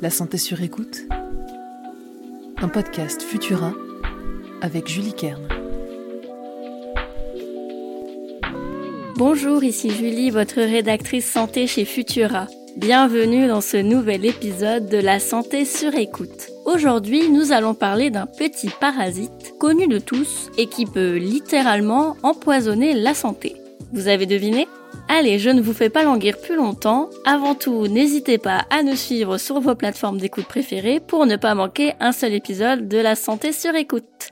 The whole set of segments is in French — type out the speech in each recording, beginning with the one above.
La santé sur écoute. Un podcast Futura avec Julie Kern. Bonjour, ici Julie, votre rédactrice santé chez Futura. Bienvenue dans ce nouvel épisode de La santé sur écoute. Aujourd'hui, nous allons parler d'un petit parasite connu de tous et qui peut littéralement empoisonner la santé. Vous avez deviné? Allez, je ne vous fais pas languir plus longtemps. Avant tout, n'hésitez pas à nous suivre sur vos plateformes d'écoute préférées pour ne pas manquer un seul épisode de la santé sur écoute.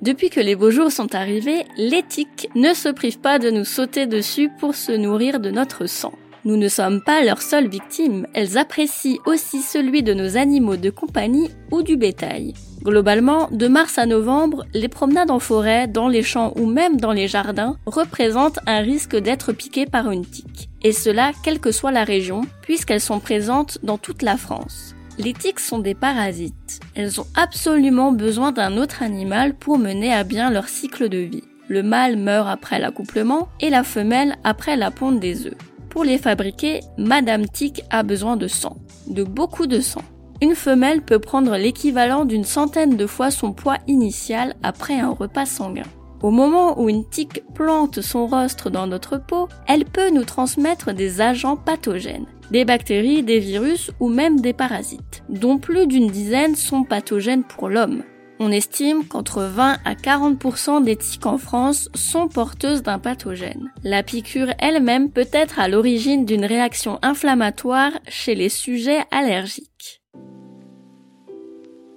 Depuis que les beaux jours sont arrivés, l'éthique ne se prive pas de nous sauter dessus pour se nourrir de notre sang. Nous ne sommes pas leurs seules victimes, elles apprécient aussi celui de nos animaux de compagnie ou du bétail. Globalement, de mars à novembre, les promenades en forêt, dans les champs ou même dans les jardins représentent un risque d'être piqué par une tique. Et cela quelle que soit la région, puisqu'elles sont présentes dans toute la France. Les tiques sont des parasites. Elles ont absolument besoin d'un autre animal pour mener à bien leur cycle de vie. Le mâle meurt après l'accouplement et la femelle après la ponte des œufs. Pour les fabriquer, Madame Tique a besoin de sang. De beaucoup de sang. Une femelle peut prendre l'équivalent d'une centaine de fois son poids initial après un repas sanguin. Au moment où une tique plante son rostre dans notre peau, elle peut nous transmettre des agents pathogènes, des bactéries, des virus ou même des parasites, dont plus d'une dizaine sont pathogènes pour l'homme. On estime qu'entre 20 à 40% des tiques en France sont porteuses d'un pathogène. La piqûre elle-même peut être à l'origine d'une réaction inflammatoire chez les sujets allergiques.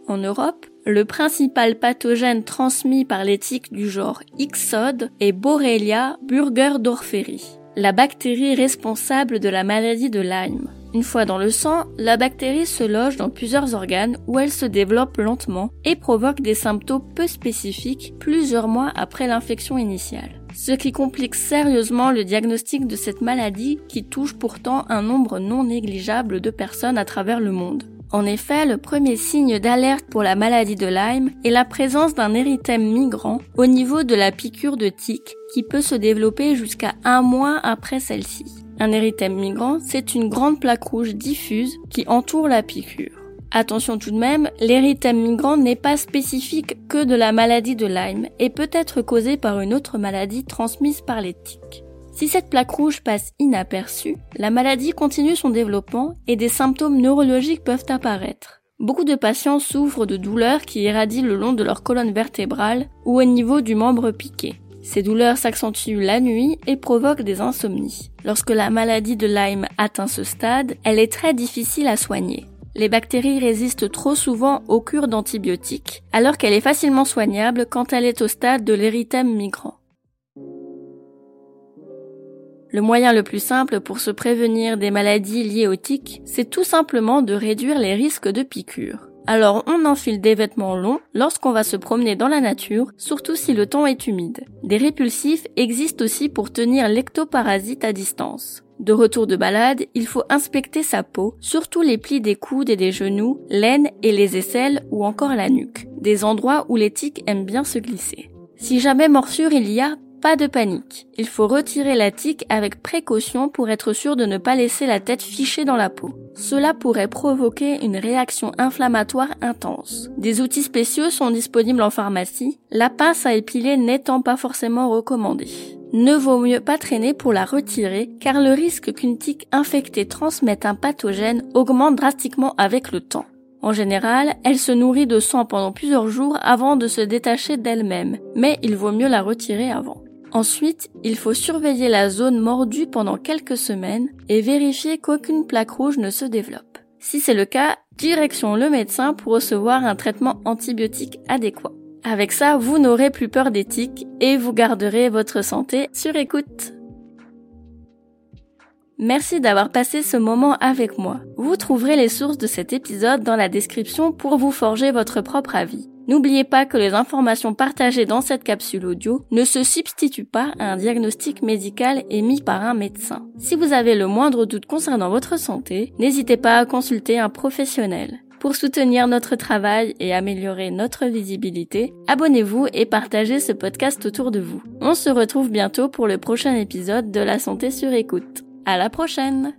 En Europe, le principal pathogène transmis par les tiques du genre Ixode est Borrelia burgerdorferi, la bactérie responsable de la maladie de Lyme. Une fois dans le sang, la bactérie se loge dans plusieurs organes où elle se développe lentement et provoque des symptômes peu spécifiques plusieurs mois après l'infection initiale. Ce qui complique sérieusement le diagnostic de cette maladie qui touche pourtant un nombre non négligeable de personnes à travers le monde. En effet, le premier signe d'alerte pour la maladie de Lyme est la présence d'un érythème migrant au niveau de la piqûre de tique qui peut se développer jusqu'à un mois après celle-ci. Un érythème migrant, c'est une grande plaque rouge diffuse qui entoure la piqûre. Attention tout de même, l'érythème migrant n'est pas spécifique que de la maladie de Lyme et peut être causé par une autre maladie transmise par les tiques. Si cette plaque rouge passe inaperçue, la maladie continue son développement et des symptômes neurologiques peuvent apparaître. Beaucoup de patients souffrent de douleurs qui irradient le long de leur colonne vertébrale ou au niveau du membre piqué. Ces douleurs s'accentuent la nuit et provoquent des insomnies. Lorsque la maladie de Lyme atteint ce stade, elle est très difficile à soigner. Les bactéries résistent trop souvent aux cures d'antibiotiques, alors qu'elle est facilement soignable quand elle est au stade de l'érythème migrant. Le moyen le plus simple pour se prévenir des maladies liées aux tiques, c'est tout simplement de réduire les risques de piqûres. Alors on enfile des vêtements longs lorsqu'on va se promener dans la nature, surtout si le temps est humide. Des répulsifs existent aussi pour tenir l'ectoparasite à distance. De retour de balade, il faut inspecter sa peau, surtout les plis des coudes et des genoux, l'aine et les aisselles ou encore la nuque, des endroits où les tiques aiment bien se glisser. Si jamais morsure il y a, pas de panique. Il faut retirer la tique avec précaution pour être sûr de ne pas laisser la tête fichée dans la peau. Cela pourrait provoquer une réaction inflammatoire intense. Des outils spéciaux sont disponibles en pharmacie, la pince à épiler n'étant pas forcément recommandée. Ne vaut mieux pas traîner pour la retirer car le risque qu'une tique infectée transmette un pathogène augmente drastiquement avec le temps. En général, elle se nourrit de sang pendant plusieurs jours avant de se détacher d'elle-même, mais il vaut mieux la retirer avant. Ensuite, il faut surveiller la zone mordue pendant quelques semaines et vérifier qu'aucune plaque rouge ne se développe. Si c'est le cas, direction le médecin pour recevoir un traitement antibiotique adéquat. Avec ça, vous n'aurez plus peur des tiques et vous garderez votre santé sur écoute. Merci d'avoir passé ce moment avec moi. Vous trouverez les sources de cet épisode dans la description pour vous forger votre propre avis. N'oubliez pas que les informations partagées dans cette capsule audio ne se substituent pas à un diagnostic médical émis par un médecin. Si vous avez le moindre doute concernant votre santé, n'hésitez pas à consulter un professionnel. Pour soutenir notre travail et améliorer notre visibilité, abonnez-vous et partagez ce podcast autour de vous. On se retrouve bientôt pour le prochain épisode de La santé sur écoute. À la prochaine!